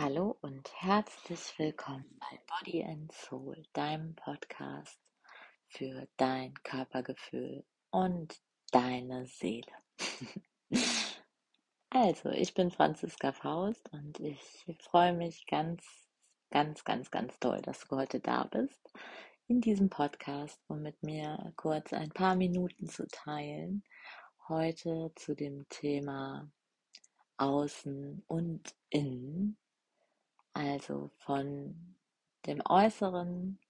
Hallo und herzlich willkommen bei Body and Soul, deinem Podcast für dein Körpergefühl und deine Seele. also, ich bin Franziska Faust und ich freue mich ganz, ganz, ganz, ganz toll, dass du heute da bist in diesem Podcast, um mit mir kurz ein paar Minuten zu teilen. Heute zu dem Thema Außen und Innen also von dem äußeren,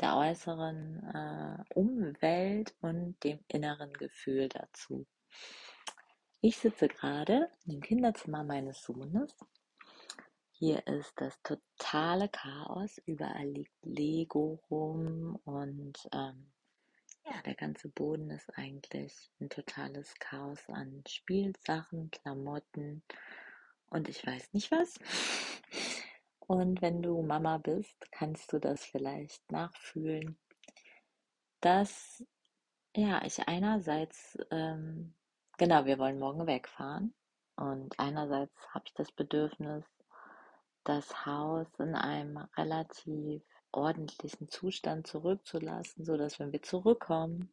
der äußeren äh, Umwelt und dem inneren Gefühl dazu. Ich sitze gerade im Kinderzimmer meines Sohnes. Hier ist das totale Chaos. Überall liegt Lego rum und ähm, ja, der ganze Boden ist eigentlich ein totales Chaos an Spielsachen, Klamotten und ich weiß nicht was. Und wenn du Mama bist, kannst du das vielleicht nachfühlen, dass ja, ich einerseits, ähm, genau, wir wollen morgen wegfahren und einerseits habe ich das Bedürfnis, das Haus in einem relativ ordentlichen Zustand zurückzulassen, so dass wenn wir zurückkommen,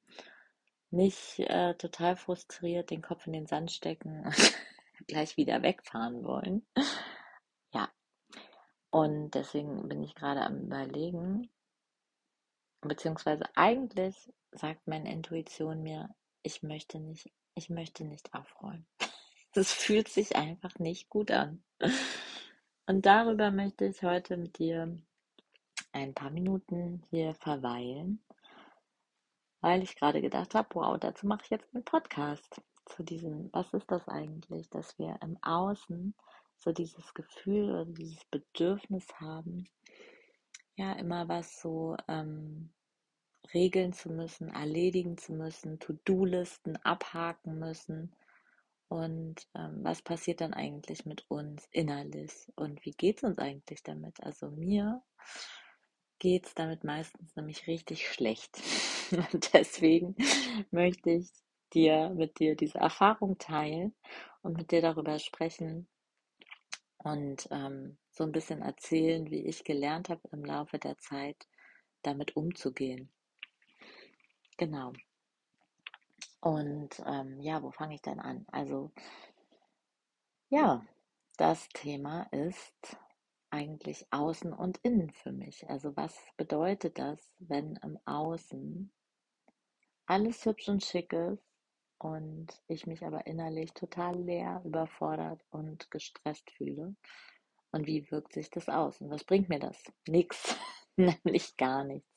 nicht äh, total frustriert den Kopf in den Sand stecken und gleich wieder wegfahren wollen. Und deswegen bin ich gerade am Überlegen, beziehungsweise eigentlich sagt meine Intuition mir, ich möchte nicht, ich möchte nicht aufräumen. Das fühlt sich einfach nicht gut an. Und darüber möchte ich heute mit dir ein paar Minuten hier verweilen, weil ich gerade gedacht habe, wow, dazu mache ich jetzt einen Podcast zu diesem, was ist das eigentlich, dass wir im Außen so dieses Gefühl oder dieses Bedürfnis haben, ja, immer was so ähm, regeln zu müssen, erledigen zu müssen, To-Do-Listen abhaken müssen. Und ähm, was passiert dann eigentlich mit uns innerlich? Und wie geht es uns eigentlich damit? Also mir geht es damit meistens nämlich richtig schlecht. Und deswegen möchte ich dir mit dir diese Erfahrung teilen und mit dir darüber sprechen, und ähm, so ein bisschen erzählen, wie ich gelernt habe im Laufe der Zeit, damit umzugehen. Genau. Und ähm, ja, wo fange ich denn an? Also, ja, das Thema ist eigentlich Außen und Innen für mich. Also, was bedeutet das, wenn im Außen alles hübsch und schick ist und ich mich aber innerlich total leer, überfordert und gestresst fühle. Und wie wirkt sich das aus? Und was bringt mir das? Nix, nämlich gar nichts.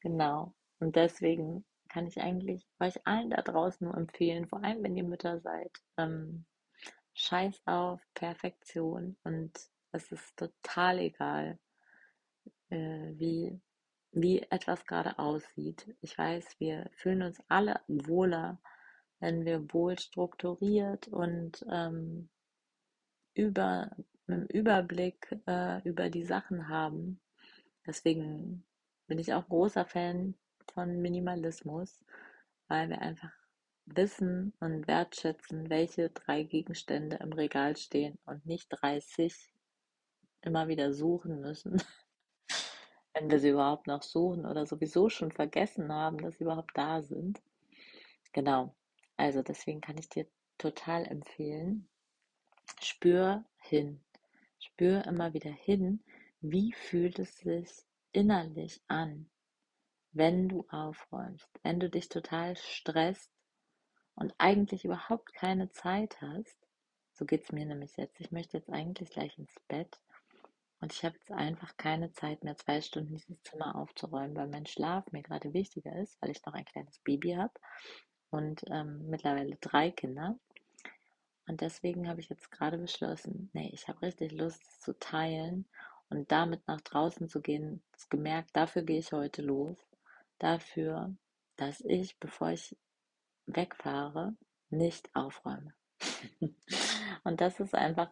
Genau. Und deswegen kann ich eigentlich euch allen da draußen nur empfehlen, vor allem wenn ihr Mütter seid, ähm, scheiß auf Perfektion und es ist total egal, äh, wie, wie etwas gerade aussieht. Ich weiß, wir fühlen uns alle wohler, wenn wir wohl strukturiert und ähm, über, einen Überblick äh, über die Sachen haben. Deswegen bin ich auch großer Fan von Minimalismus, weil wir einfach wissen und wertschätzen, welche drei Gegenstände im Regal stehen und nicht 30 immer wieder suchen müssen, wenn wir sie überhaupt noch suchen oder sowieso schon vergessen haben, dass sie überhaupt da sind. Genau. Also deswegen kann ich dir total empfehlen, spür hin. Spür immer wieder hin, wie fühlt es sich innerlich an, wenn du aufräumst, wenn du dich total stresst und eigentlich überhaupt keine Zeit hast. So geht es mir nämlich jetzt. Ich möchte jetzt eigentlich gleich ins Bett und ich habe jetzt einfach keine Zeit mehr, zwei Stunden dieses Zimmer aufzuräumen, weil mein Schlaf mir gerade wichtiger ist, weil ich noch ein kleines Baby habe und ähm, mittlerweile drei Kinder. Und deswegen habe ich jetzt gerade beschlossen, nee, ich habe richtig Lust zu teilen und damit nach draußen zu gehen. Gemerkt, dafür gehe ich heute los. Dafür, dass ich, bevor ich wegfahre, nicht aufräume. und das ist einfach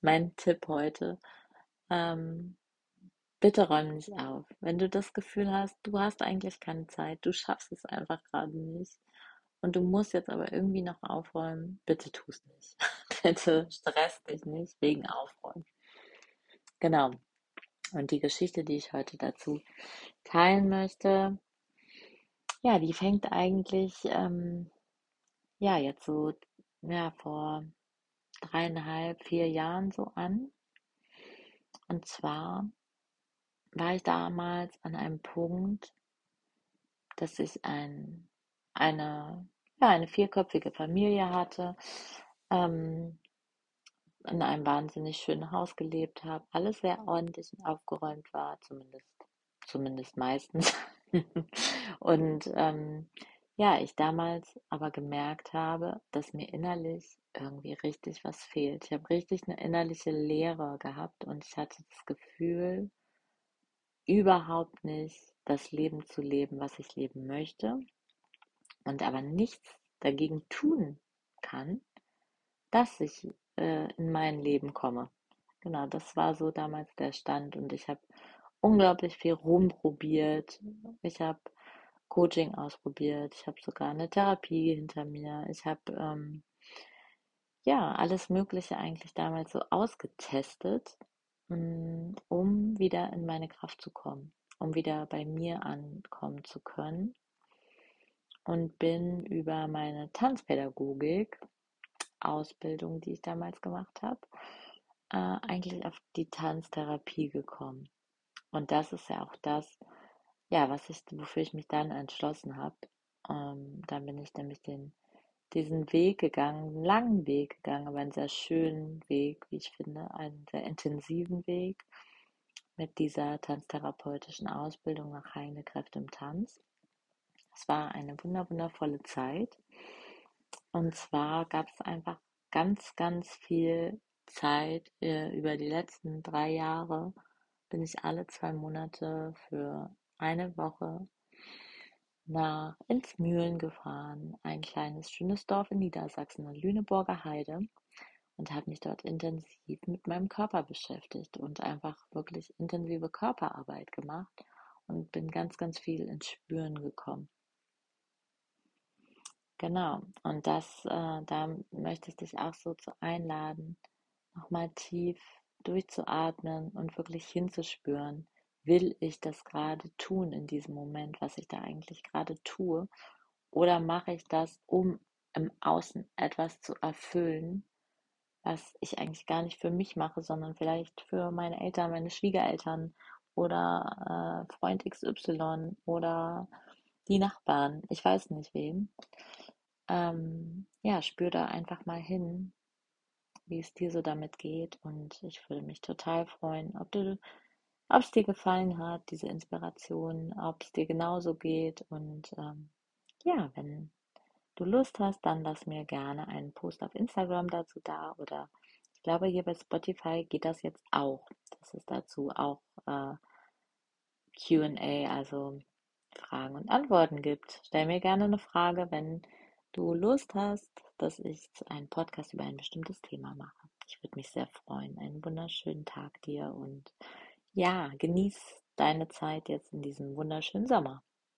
mein Tipp heute. Ähm, bitte räum nicht auf. Wenn du das Gefühl hast, du hast eigentlich keine Zeit, du schaffst es einfach gerade nicht, und du musst jetzt aber irgendwie noch aufräumen, bitte tu es nicht. bitte stress dich nicht wegen Aufräumen. genau. Und die Geschichte, die ich heute dazu teilen möchte, ja, die fängt eigentlich, ähm, ja, jetzt so, ja, vor dreieinhalb, vier Jahren so an. Und zwar war ich damals an einem Punkt, dass ich ein, eine, ja, eine vierköpfige Familie hatte, ähm, in einem wahnsinnig schönen Haus gelebt habe, alles sehr ordentlich und aufgeräumt war, zumindest, zumindest meistens. und ähm, ja, ich damals aber gemerkt habe, dass mir innerlich irgendwie richtig was fehlt. Ich habe richtig eine innerliche Leere gehabt und ich hatte das Gefühl, überhaupt nicht das Leben zu leben, was ich leben möchte und aber nichts dagegen tun kann, dass ich äh, in mein Leben komme. Genau, das war so damals der Stand und ich habe unglaublich viel rumprobiert. Ich habe Coaching ausprobiert, ich habe sogar eine Therapie hinter mir, ich habe ähm, ja alles Mögliche eigentlich damals so ausgetestet, mm, um wieder in meine Kraft zu kommen, um wieder bei mir ankommen zu können und bin über meine Tanzpädagogik Ausbildung, die ich damals gemacht habe, äh, eigentlich auf die Tanztherapie gekommen. Und das ist ja auch das, ja, was ich, wofür ich mich dann entschlossen habe. Ähm, dann bin ich nämlich den, diesen Weg gegangen, einen langen Weg gegangen, aber einen sehr schönen Weg, wie ich finde, einen sehr intensiven Weg mit dieser tanztherapeutischen Ausbildung nach Heilende Kräfte im Tanz. Es war eine wundervolle Zeit. Und zwar gab es einfach ganz, ganz viel Zeit äh, über die letzten drei Jahre. Bin ich alle zwei Monate für eine Woche nach ins Mühlen gefahren, ein kleines schönes Dorf in Niedersachsen, in Lüneburger Heide und habe mich dort intensiv mit meinem Körper beschäftigt und einfach wirklich intensive Körperarbeit gemacht und bin ganz, ganz viel ins Spüren gekommen. Genau, und das, äh, da möchte ich dich auch so zu einladen, nochmal tief durchzuatmen und wirklich hinzuspüren, will ich das gerade tun in diesem Moment, was ich da eigentlich gerade tue, oder mache ich das, um im Außen etwas zu erfüllen, was ich eigentlich gar nicht für mich mache, sondern vielleicht für meine Eltern, meine Schwiegereltern oder äh, Freund XY oder die Nachbarn, ich weiß nicht wen ähm, ja, spür da einfach mal hin, wie es dir so damit geht. Und ich würde mich total freuen, ob du, ob es dir gefallen hat, diese Inspiration, ob es dir genauso geht. Und ähm, ja, wenn du Lust hast, dann lass mir gerne einen Post auf Instagram dazu da oder ich glaube, hier bei Spotify geht das jetzt auch, dass es dazu auch äh, QA, also Fragen und Antworten gibt. Stell mir gerne eine Frage, wenn du Lust hast, dass ich einen Podcast über ein bestimmtes Thema mache. Ich würde mich sehr freuen. Einen wunderschönen Tag dir und ja, genieß deine Zeit jetzt in diesem wunderschönen Sommer.